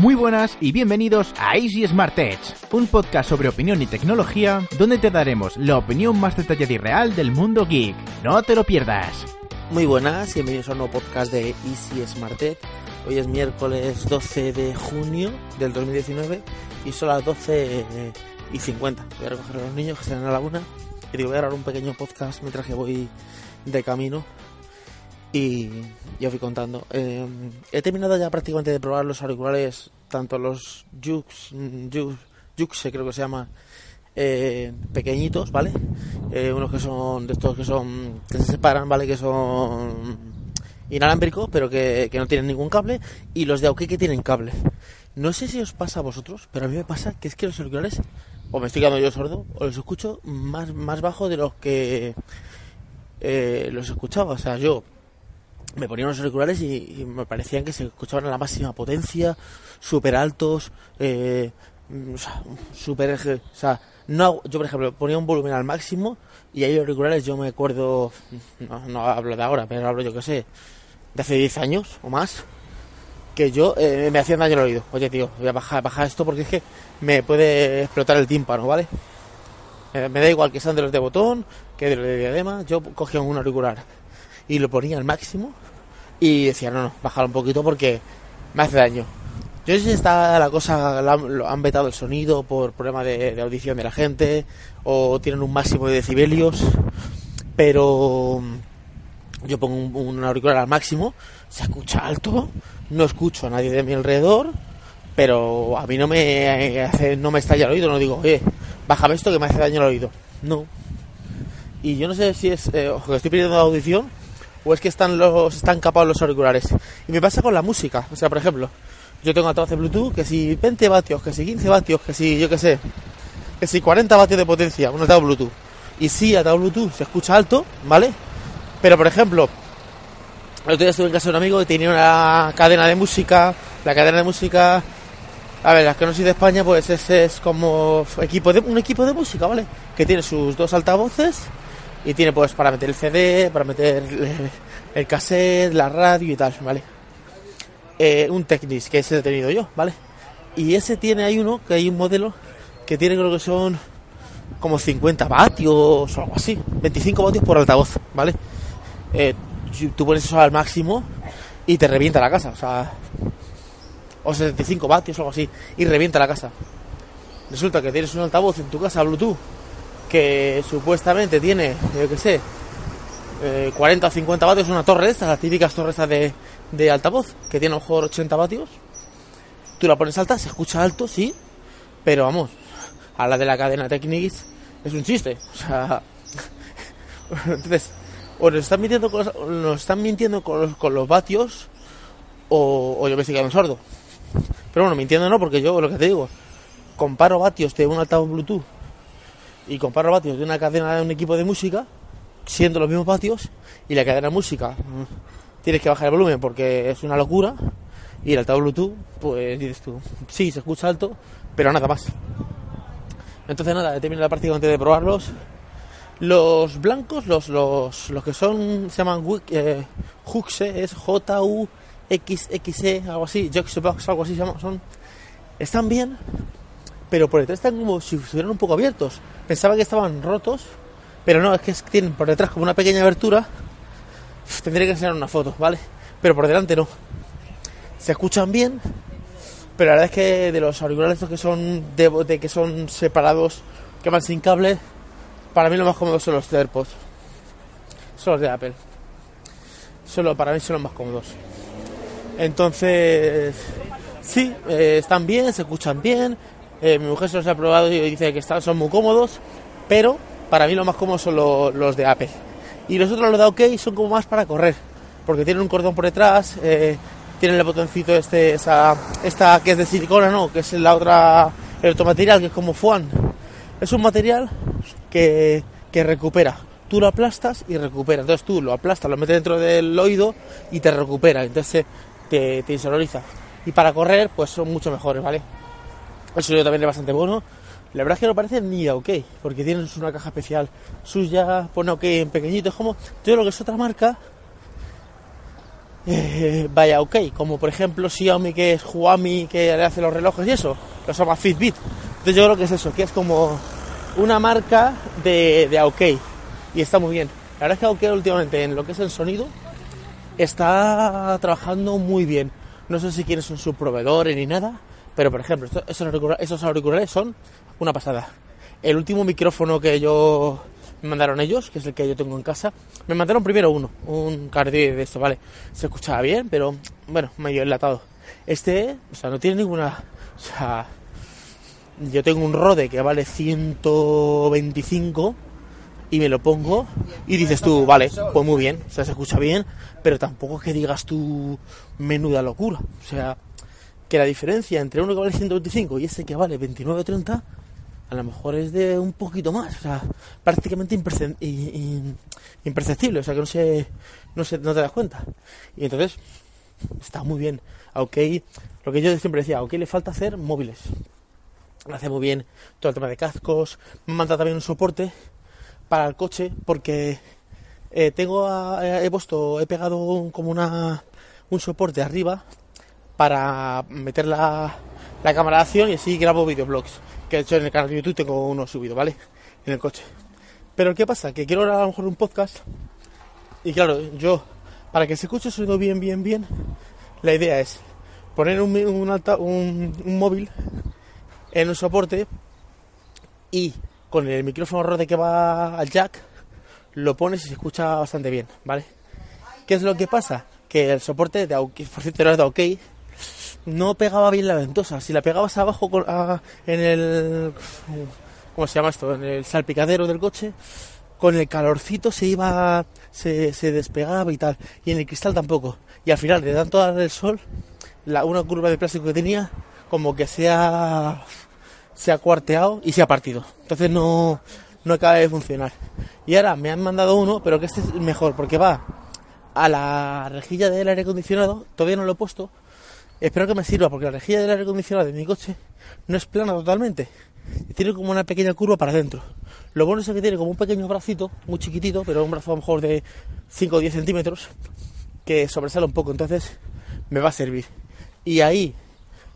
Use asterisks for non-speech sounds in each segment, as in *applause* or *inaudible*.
Muy buenas y bienvenidos a Easy Smart Edge, un podcast sobre opinión y tecnología donde te daremos la opinión más detallada y real del mundo geek. No te lo pierdas. Muy buenas y bienvenidos a un nuevo podcast de Easy Smart Edge. Hoy es miércoles 12 de junio del 2019 y son las 12 y 50. Voy a recoger a los niños que se a la una y digo, voy a grabar un pequeño podcast mientras que voy de camino y ya fui contando. Eh, he terminado ya prácticamente de probar los auriculares, tanto los Jux, Jux, creo que se llama, eh, pequeñitos, ¿vale? Eh, unos que son de estos que son que se separan, ¿vale? Que son inalámbricos, pero que, no tienen ningún cable, y los de Aukey que tienen cable. No sé si os pasa a vosotros, pero a mí me pasa que es que los auriculares, o me estoy quedando yo sordo, o los escucho más, más bajo de los que los escuchaba. O sea, yo me ponían los auriculares y, me parecían que se escuchaban a la máxima potencia, súper altos, eh, súper... O sea, no, yo por ejemplo ponía un volumen al máximo y ahí los auriculares yo me acuerdo, no, hablo de ahora, pero hablo yo que sé, de hace 10 años o más, que yo eh, me hacían daño al oído. Oye tío, voy a bajar, bajar esto porque es que me puede explotar el tímpano, ¿vale? Eh, me da igual que sean de los de botón, que de los de diadema, yo cogía un auricular y lo ponía al máximo y decía, no, no, bájalo un poquito porque me hace daño. Yo no sé si está la cosa, lo han vetado el sonido por problema de, audición de la gente o tienen un máximo de decibelios, pero yo pongo un, auricular al máximo, se escucha alto, no escucho a nadie de mi alrededor, pero a mí no me hace, no me estalla el oído, no digo, oye, bájame esto que me hace daño el oído. No. Y yo no sé si es, eh, ojo, que estoy pidiendo audición o es que están los están capados los auriculares. Y me pasa con la música. O sea, por ejemplo, yo tengo altavoz de Bluetooth que si 20 vatios, que si 15 vatios, que si yo qué sé, que si 40 vatios de potencia, un altavoz Bluetooth. Y sí, altavoz Bluetooth se escucha alto, ¿vale? Pero por ejemplo, el otro día estuve en casa de un amigo que tenía una cadena de música, la cadena de música, a ver, las que no soy de España, pues ese es como equipo de, un equipo de música, ¿vale? Que tiene sus dos altavoces y tiene pues para meter el CD, para meter *laughs* el cassette, la radio y tal, ¿vale? Eh, un Technics, que ese he tenido yo, ¿vale? Y ese tiene, hay uno, que hay un modelo que tiene creo que son como 50 vatios o algo así, 25 vatios por altavoz, ¿vale? Eh, tú pones eso al máximo y te revienta la casa, o sea, o 75 vatios o algo así, y revienta la casa. Resulta que tienes un altavoz en tu casa Bluetooth que supuestamente tiene, yo qué sé, 40 o 50 vatios, una torre de estas, las típicas torres de, de altavoz, que tiene a lo mejor 80 vatios. Tú la pones alta, se escucha alto, sí, pero vamos, a la de la cadena Technics es un chiste. O sea, *laughs* entonces, o nos están mintiendo con los, nos están mintiendo con los, con los vatios, o, o yo me estoy quedando sordo. Pero bueno, mintiendo no, porque yo lo que te digo, comparo vatios de un altavoz Bluetooth y comparo vatios de una cadena de un equipo de música, siendo los mismos vatios, y la cadena de música mm, tienes que bajar el volumen porque es una locura, y el altavoz Bluetooth, pues dices tú, sí, se escucha alto, pero nada más. Entonces nada, he terminado la práctica antes de probarlos. Los blancos, los, los, los que son, se llaman eh, Huxe, es J-U-X-X-E, algo así, Juxbox, algo así son, están bien, pero por detrás están como si estuvieran un poco abiertos. Pensaba que estaban rotos, pero no, es que tienen por detrás como una pequeña abertura. tendría que enseñar una foto, ¿vale? Pero por delante no. Se escuchan bien, pero la verdad es que de los auriculares que son de, que son separados, que van sin cable, para mí lo más cómodo son los de AirPods. Son los de Apple. Solo para mí son los más cómodos. Entonces, sí, eh, están bien, se escuchan bien, eh, mi mujer se los ha probado y dice que están, son muy cómodos, pero para mí lo más cómodos son los de Apple. Y los otros, los de OK, son como más para correr, porque tienen un cordón por detrás, eh, tienen el botoncito este, esa, esta que es de silicona, ¿no? Que es la otra, el otro material que es como Fuan. Es un material que, que recupera. Tú lo aplastas y recupera. Entonces tú lo aplastas, lo metes dentro del oído y te recupera. Entonces te, te insonoriza. Y para correr, pues son mucho mejores, ¿vale? El sonido también es bastante bueno. La verdad es que no parece ni a OK, porque tienen una caja especial suya, pone OK en pequeñito. Es como, yo lo que es otra marca *laughs* eh, vaya ok, como por ejemplo Xiaomi que es Huami que le hace los relojes y eso, se llama Fitbit. Entonces yo creo que es eso, que es como una marca de, de OK y está muy bien. La verdad es que OK últimamente en lo que es el sonido está trabajando muy bien. No sé si quieren son sus ni nada, pero por ejemplo, auriculares, esos auriculares son una pasada. El último micrófono que yo me mandaron ellos, que es el que yo tengo en casa, me mandaron primero uno, un Cardi de esto, ¿vale? Se escuchaba bien, pero bueno, medio enlatado. Este, o sea, no tiene ninguna. O sea, yo tengo un Rode que vale 125 y me lo pongo y dices tú, vale, pues muy bien, o sea, se escucha bien, pero tampoco que digas tú menuda locura. O sea, que la diferencia entre uno que vale 125 y ese que vale 29 o 30 a lo mejor es de un poquito más, o sea, prácticamente imperceptible, o sea, que no se, no se, no te das cuenta. Y entonces, está muy bien. Aunque lo que yo siempre decía, aunque le falta hacer móviles. Hace muy bien todo el tema de cascos, manda también un soporte para el coche, porque eh, tengo, he puesto, he pegado como una, un soporte arriba para meter la, la cámara de acción y así grabo videoblogs que de hecho en el canal de YouTube tengo uno subido, ¿vale? En el coche. Pero ¿qué pasa? Que quiero grabar a lo mejor un podcast y claro, yo, para que se escuche el sonido bien, bien, bien, la idea es poner un, un, móvil en un soporte y con el micrófono Rode que va al jack, lo pones y se escucha bastante bien, ¿vale? ¿Qué es lo que pasa? Que el soporte de por cierto era de OK, no pegaba bien la ventosa. Si la pegabas abajo en el. ¿Cómo se llama esto? En el salpicadero del coche, con el calorcito se iba. Se, se despegaba y tal. Y en el cristal tampoco. Y al final, de tanto dar el sol, la, una curva de plástico que tenía, como que se ha. Se ha cuarteado y se ha partido. Entonces no, no acaba de funcionar. Y ahora me han mandado uno, pero que este es mejor, porque va a la rejilla del aire acondicionado, todavía no lo he puesto, Espero que me sirva porque la rejilla del aire acondicionado de mi coche no es plana totalmente. tiene como una pequeña curva para adentro. Lo bueno es que tiene como un pequeño bracito, muy chiquitito, pero un brazo a lo mejor de 5 o 10 centímetros, que sobresale un poco. Entonces me va a servir. Y ahí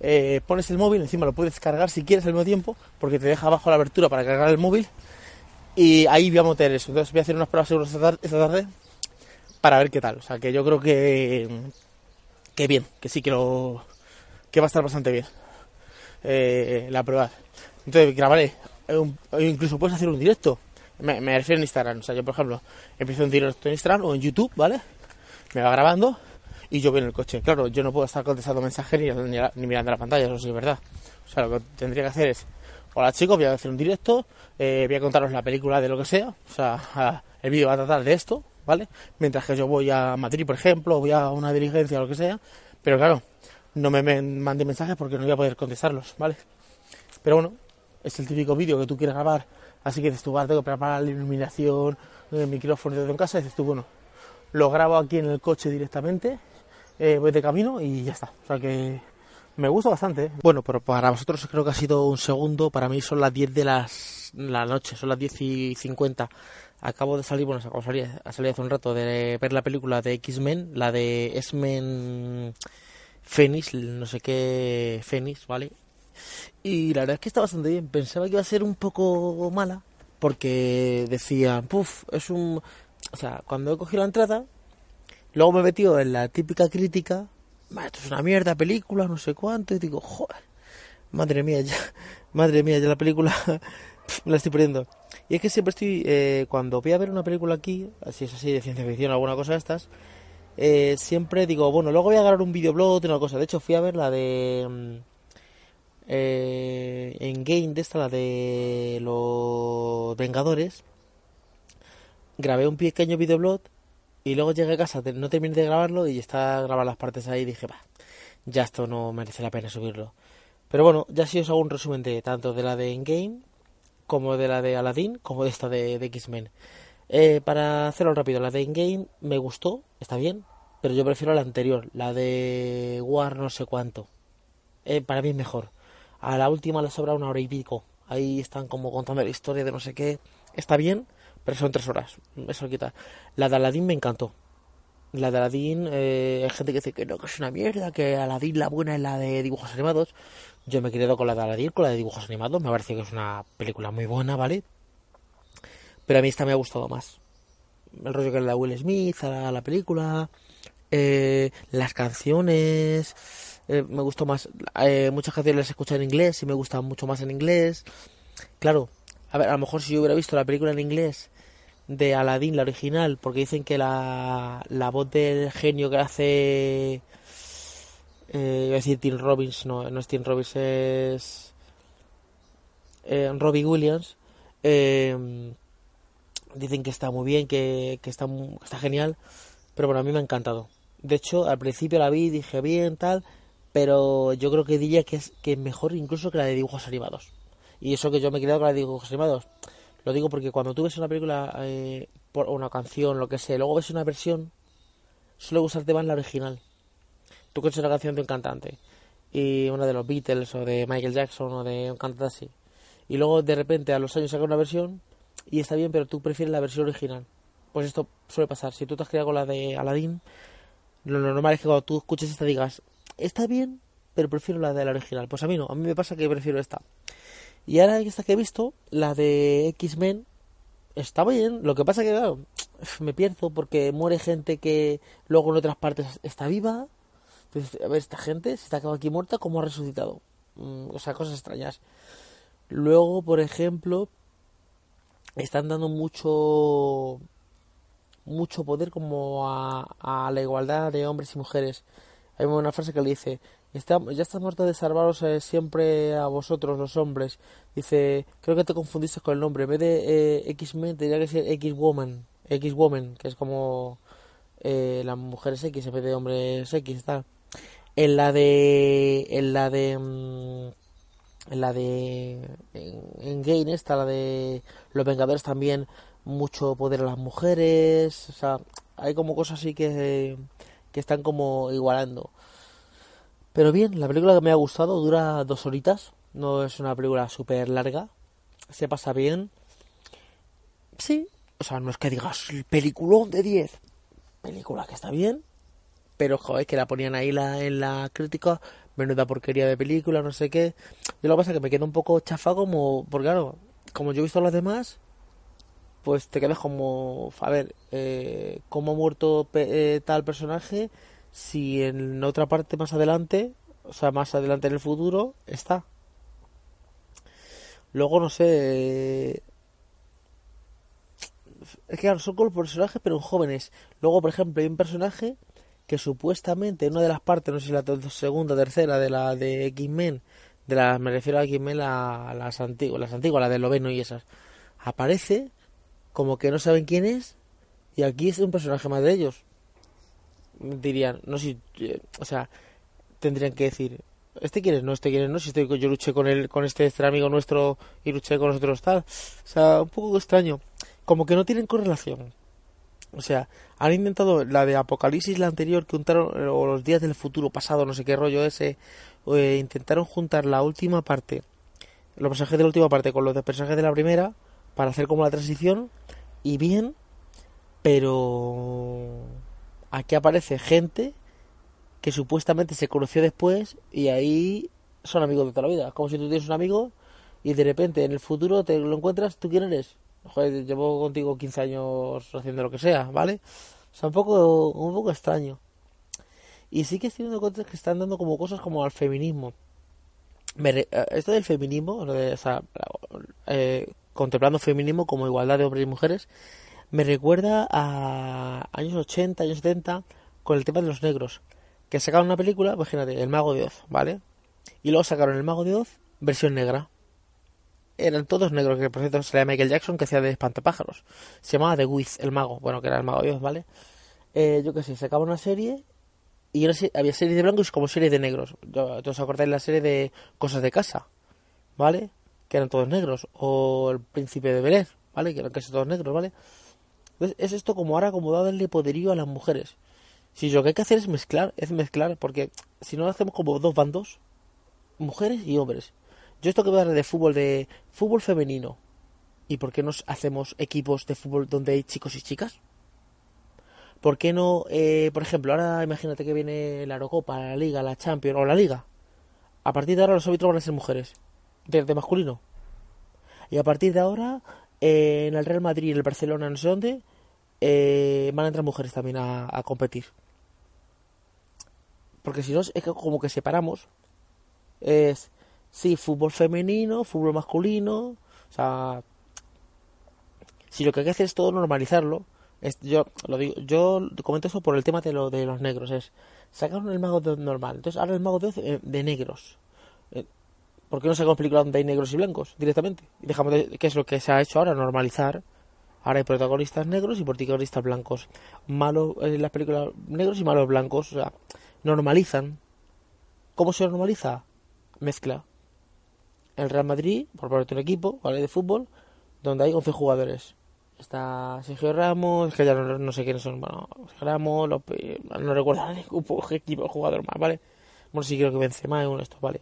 eh, pones el móvil, encima lo puedes cargar si quieres al mismo tiempo, porque te deja abajo la abertura para cargar el móvil. Y ahí voy a meter eso. Entonces voy a hacer unas pruebas seguras esta tarde para ver qué tal. O sea que yo creo que que bien, que sí que lo que va a estar bastante bien eh, la prueba. Entonces grabaré, incluso puedes hacer un directo. Me, refiero en Instagram, o sea, yo por ejemplo empiezo un directo en Instagram o en YouTube, ¿vale? Me va grabando y yo voy en el coche. Claro, yo no puedo estar contestando mensajes ni, mirando la pantalla, eso sí es verdad. O sea, lo que tendría que hacer es, hola chicos, voy a hacer un directo, eh, voy a contaros la película de lo que sea, o sea, *laughs* el vídeo va a tratar de esto, ¿vale? Mientras que yo voy a Madrid, por ejemplo, voy a una diligencia o lo que sea, pero claro, no me mande mensajes porque no voy a poder contestarlos, ¿vale? Pero bueno, es el típico vídeo que tú quieres grabar, así que dices tú, tengo que preparar la iluminación, el micrófono de en casa, dices tú, bueno, lo grabo aquí en el coche directamente, eh, voy de camino y ya está. O sea que me gusta bastante. ¿eh? Bueno, pero para vosotros creo que ha sido un segundo, para mí son las 10 de las, la noche, son las 10 y 50 acabo de salir, bueno, acabo de salir, hace un rato de ver la película de X-Men, la de X-Men Phoenix, no sé qué Phoenix, ¿vale? Y la verdad es que está bastante bien. Pensaba que iba a ser un poco mala, porque decía, puff, es un... O sea, cuando he cogido la entrada, luego me he metido en la típica crítica, esto es una mierda película, no sé cuánto, y digo, joder, madre mía, ya, *laughs* madre mía, ya la película la estoy perdiendo. Y es que siempre estoy, eh, cuando voy a ver una película aquí, así es así de ciencia ficción, alguna cosa de estas, eh, siempre digo, bueno, luego voy a grabar un videoblog de una cosa. De hecho, fui a ver la de. Mm, eh, en Game, de esta, la de los Vengadores. Grabé un pequeño videoblog y luego llegué a casa, no terminé de grabarlo y está grabar las partes ahí y dije, va, ya esto no merece la pena subirlo. Pero bueno, ya sí os hago un resumen de tanto de la de Endgame como de la de Aladdin, como de esta de, X-Men. Eh, para hacerlo rápido, la de In-Game me gustó, está bien, pero yo prefiero la anterior, la de War no sé cuánto. Eh, para mí es mejor. A la última le sobra una hora y pico. Ahí están como contando la historia de no sé qué. Está bien, pero son tres horas. Eso quita. La de Aladdin me encantó. La de Aladdin, eh, hay gente que dice que no, que es una mierda, que Aladdin la buena es la de dibujos animados. Yo me he quedado con la de Aladdin, con la de dibujos animados. Me parece que es una película muy buena, ¿vale? Pero a mí esta me ha gustado más. El rollo que le da Will Smith a la, película, eh, las canciones, eh, me gustó más. Eh, muchas canciones las escucho en inglés y me gustan mucho más en inglés. Claro, a ver, a lo mejor si yo hubiera visto la película en inglés de Aladdin, la original, porque dicen que la, la voz del genio que hace. Eh, iba a decir Tim Robbins, no, no es Tim Robbins, es. Eh, Robbie Williams. Eh, dicen que está muy bien, que, que está, está genial, pero bueno, a mí me ha encantado. De hecho, al principio la vi, dije bien, tal, pero yo creo que diría que es, que es mejor incluso que la de dibujos animados. Y eso que yo me he quedado con la de dibujos animados. Lo digo porque cuando tú ves una película eh, por una canción, lo que sea, luego ves una versión, suele gustarte más la original. Tú conoces una canción de un cantante y una de los Beatles o de Michael Jackson o de un cantante así. Y luego de repente a los años saca una versión y está bien, pero tú prefieres la versión original. Pues esto suele pasar. Si tú te has creado con la de Aladdin, lo normal es que cuando tú escuches esta digas, está bien, pero prefiero la de la original. Pues a mí no, a mí me pasa que prefiero esta. Y ahora esta que he visto, la de X-Men, está bien. Lo que pasa que, claro, me pierdo porque muere gente que luego en otras partes está viva. Entonces, a ver, esta gente, si está aquí muerta, ¿cómo ha resucitado? Mm, o sea, cosas extrañas. Luego, por ejemplo, están dando mucho mucho poder como a, a la igualdad de hombres y mujeres. Hay una frase que le dice, Está, ya está muerto de salvaros eh, siempre a vosotros los hombres. Dice, creo que te confundiste con el nombre. En vez de eh, X-Men tendría que ser X-Woman. X-Woman, que es como eh, las mujeres X en vez de hombres X. Tal. En la de... En la de... Mm, en la de... En, en Game esta, la de Los Vengadores también, mucho poder a las mujeres. O sea, hay como cosas así que, que están como igualando. Pero bien, la película que me ha gustado dura dos horitas. No es una película súper larga. Se pasa bien. Sí, o sea, no es que digas el peliculón de 10. Película que está bien. Pero, joder, que la ponían ahí la, en la crítica. Menuda porquería de película, no sé qué. Yo lo que pasa es que me quedo un poco chafa como... Porque claro, como yo he visto las demás, pues te quedas como... A ver, eh, ¿cómo ha muerto eh, tal personaje? Si en otra parte más adelante, o sea, más adelante en el futuro, está. Luego, no sé. Es que claro, son como personajes, pero jóvenes. Luego, por ejemplo, hay un personaje que supuestamente en una de las partes, no sé si la segunda tercera de la de X-Men, de la, me refiero a X-Men, a, las antiguas, las antiguas, la de Loveno y esas, aparece como que no saben quién es, y aquí es un personaje más de ellos dirían, no sé, o sea, tendrían que decir, este quiere, no, este quiere, no, si estoy, yo luché con él, con este, este amigo nuestro y luché con nosotros tal, o sea, un poco extraño, como que no tienen correlación. O sea, han intentado la de Apocalipsis, la anterior que juntaron, o los días del futuro pasado, no sé qué rollo ese, eh, intentaron juntar la última parte, los personajes de la última parte con los de personajes de la primera, para hacer como la transición, y bien, pero aquí aparece gente que supuestamente se conoció después y ahí son amigos de toda la vida. Como si tú tienes un amigo y de repente en el futuro te lo encuentras, ¿tú quién eres? Joder, llevo contigo 15 años haciendo lo que sea, ¿vale? O sea, un poco, un poco extraño. Y sí que estoy viendo que están dando como cosas como al feminismo. Eh, esto del feminismo, o sea, eh, contemplando feminismo como igualdad de hombres y mujeres, me recuerda a años 80, años 70, con el tema de los negros. Que sacaron una película, imagínate, El Mago de Oz, ¿vale? Y luego sacaron El Mago de Oz, versión negra. Eran todos negros, que por cierto salía Michael Jackson, que hacía de espantapájaros. Se llamaba The Wiz, el mago, bueno, que era el Mago de Oz, ¿vale? Eh, yo qué sé, sacaba una serie y había series de blancos como series de negros. Yo, ¿Os acordáis la serie de Cosas de Casa? ¿Vale? Que eran todos negros. O El Príncipe de Belén, ¿vale? Que eran casi todos negros, ¿vale? Es esto como ahora como darle poderío a las mujeres. Si lo que hay que hacer es mezclar, es mezclar, porque si no hacemos como dos bandos, mujeres y hombres. Yo esto que voy a hablar de fútbol, de fútbol femenino. ¿Y por qué no hacemos equipos de fútbol donde hay chicos y chicas? ¿Por qué no, eh, por ejemplo, ahora imagínate que viene la Eurocopa, la Liga, la Champions o la Liga? A partir de ahora los árbitros van a ser mujeres, de masculino. Y a partir de ahora, en el Real Madrid, en el Barcelona, no sé dónde, eh, van a entrar mujeres también a, a competir. Porque si no, es que como que separamos. Es, sí, fútbol femenino, fútbol masculino. O sea, si lo que hay que hacer es todo normalizarlo. Es, yo lo digo, yo comento eso por el tema de, lo, de los negros. Es, sacaron el mago de Oz normal. Entonces ahora el mago de Oz eh, de negros. Eh, ¿Por qué no sacamos películas donde hay negros y blancos directamente? Y dejamos de, ¿Qué es lo que se ha hecho ahora? Normalizar. Ahora hay protagonistas negros y protagonistas blancos. Malos en las películas negros y malos blancos. O sea, normalizan. ¿Cómo se normaliza? Mezcla. El Real Madrid, por parte de un equipo, ¿vale? De fútbol, donde hay 11 jugadores. Está Sergio Ramos, que ya no, no sé quiénes son. Bueno, Sergio Ramos, López, no recuerdo ningún *laughs* equipo jugador más, ¿vale? Bueno, sí creo que Benzema es uno de estos, ¿vale?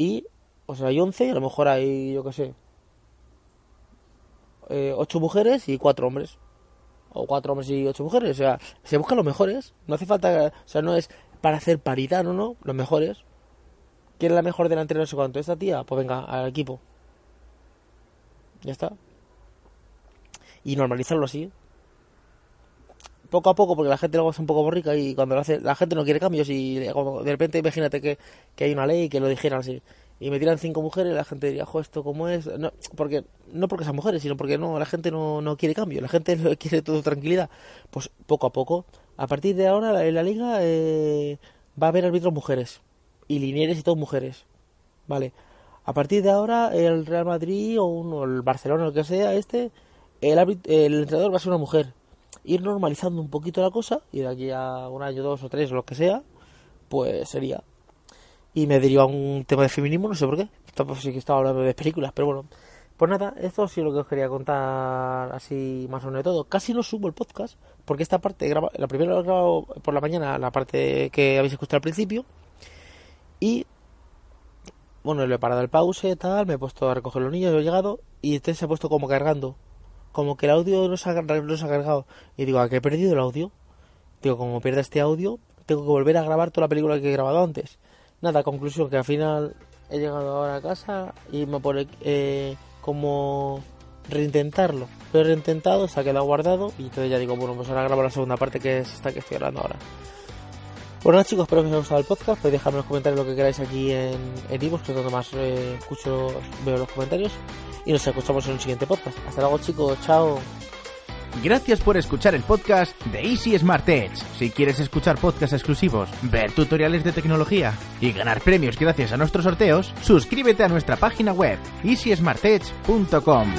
Y, o sea, hay 11 y a lo mejor hay, yo qué sé, eh, 8 mujeres y 4 hombres. O 4 hombres y 8 mujeres. O sea, se buscan los mejores. No hace falta, o sea, no es para hacer paridad, no, no, los mejores. ¿Quién es la mejor delantera? No sé cuánto. ¿Esta tía? Pues venga, al equipo. Ya está. Y normalizarlo así. Poco a poco, porque la gente luego es un poco borrica y cuando lo hace, la gente no quiere cambios y como de repente imagínate que, que hay una ley que lo dijeran así y me tiran cinco mujeres, la gente diría, jo, ¿esto cómo es? No, porque, no porque sean mujeres, sino porque no, la gente no, no quiere cambio, la gente *laughs* quiere todo tranquilidad. Pues poco a poco, a partir de ahora en la liga eh, va a haber árbitros mujeres y linieres y todos mujeres, ¿vale? A partir de ahora el Real Madrid o, o el Barcelona, lo que sea, este, el, el entrenador va a ser una mujer. Ir normalizando un poquito la cosa y de aquí a un año, dos o tres, lo que sea, pues sería y me deriva un tema de feminismo, no sé por qué. Pues, sí que estaba hablando de películas, pero bueno. Pues nada, esto sí es lo que os quería contar así más o menos de todo. Casi no subo el podcast, porque esta parte, graba, la primera lo he grabado por la mañana, la parte que habéis escuchado al principio. Y bueno, le he parado el pause, tal, me he puesto a recoger los niños, he llegado, y este se ha puesto como cargando. Como que el audio no se ha, cargado. Y digo, ¿a qué he perdido el audio? Digo, como pierda este audio, tengo que volver a grabar toda la película que he grabado antes. Nada, conclusión, que al final he llegado ahora a casa y me pone eh, como reintentarlo. Lo he reintentado, se ha quedado guardado y entonces ya digo, bueno, pues ahora grabo la segunda parte que es esta que estoy hablando ahora. Bueno chicos, espero que os haya gustado el podcast, podéis dejarme en los comentarios lo que queráis aquí en en Ivos, que es donde más eh, escucho, veo los comentarios. Y nos escuchamos en un siguiente podcast. Hasta luego chicos, chao. Gracias por escuchar el podcast de Easy Smart Edge. Si quieres escuchar podcasts exclusivos, ver tutoriales de tecnología y ganar premios gracias a nuestros sorteos, suscríbete a nuestra página web easysmartedge.com.